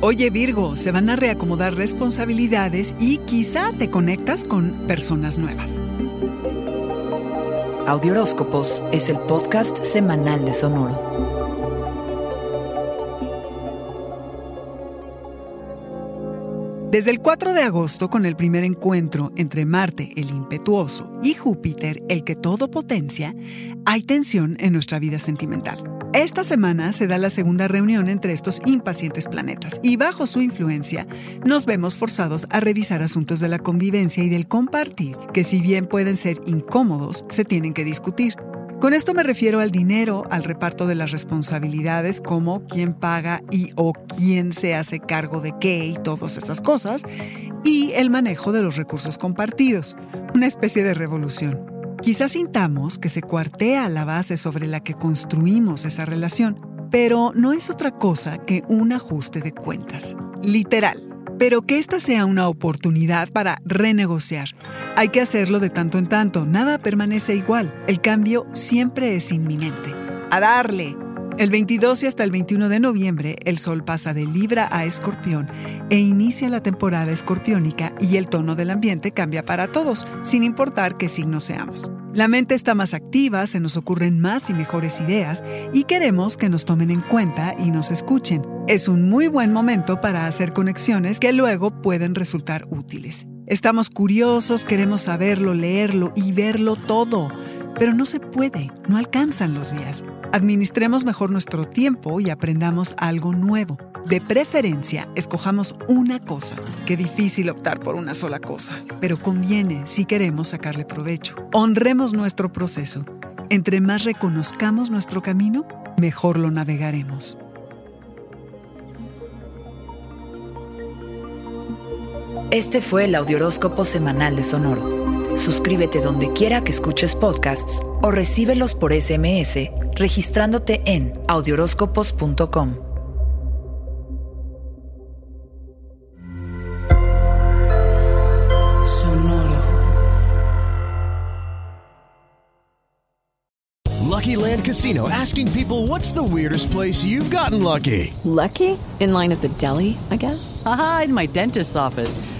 Oye Virgo, se van a reacomodar responsabilidades y quizá te conectas con personas nuevas. Audioróscopos es el podcast semanal de Sonoro. Desde el 4 de agosto, con el primer encuentro entre Marte, el impetuoso, y Júpiter, el que todo potencia, hay tensión en nuestra vida sentimental. Esta semana se da la segunda reunión entre estos impacientes planetas y bajo su influencia nos vemos forzados a revisar asuntos de la convivencia y del compartir que si bien pueden ser incómodos, se tienen que discutir. Con esto me refiero al dinero, al reparto de las responsabilidades, como quién paga y o quién se hace cargo de qué y todas esas cosas, y el manejo de los recursos compartidos, una especie de revolución. Quizás sintamos que se cuartea la base sobre la que construimos esa relación, pero no es otra cosa que un ajuste de cuentas. Literal pero que esta sea una oportunidad para renegociar. Hay que hacerlo de tanto en tanto, nada permanece igual, el cambio siempre es inminente. A darle. El 22 y hasta el 21 de noviembre, el Sol pasa de Libra a Escorpión e inicia la temporada escorpiónica y el tono del ambiente cambia para todos, sin importar qué signo seamos. La mente está más activa, se nos ocurren más y mejores ideas y queremos que nos tomen en cuenta y nos escuchen. Es un muy buen momento para hacer conexiones que luego pueden resultar útiles. Estamos curiosos, queremos saberlo, leerlo y verlo todo pero no se puede, no alcanzan los días. Administremos mejor nuestro tiempo y aprendamos algo nuevo. De preferencia, escojamos una cosa. Qué difícil optar por una sola cosa, pero conviene si queremos sacarle provecho. Honremos nuestro proceso. Entre más reconozcamos nuestro camino, mejor lo navegaremos. Este fue el Audioróscopo Semanal de Sonoro. Suscríbete donde quiera que escuches podcasts o recíbelos por SMS registrándote en audioróscopos.com. Sonoro. Lucky Land Casino asking people what's the weirdest place you've gotten lucky? Lucky? In line at the deli, I guess? Aha, in my dentist's office.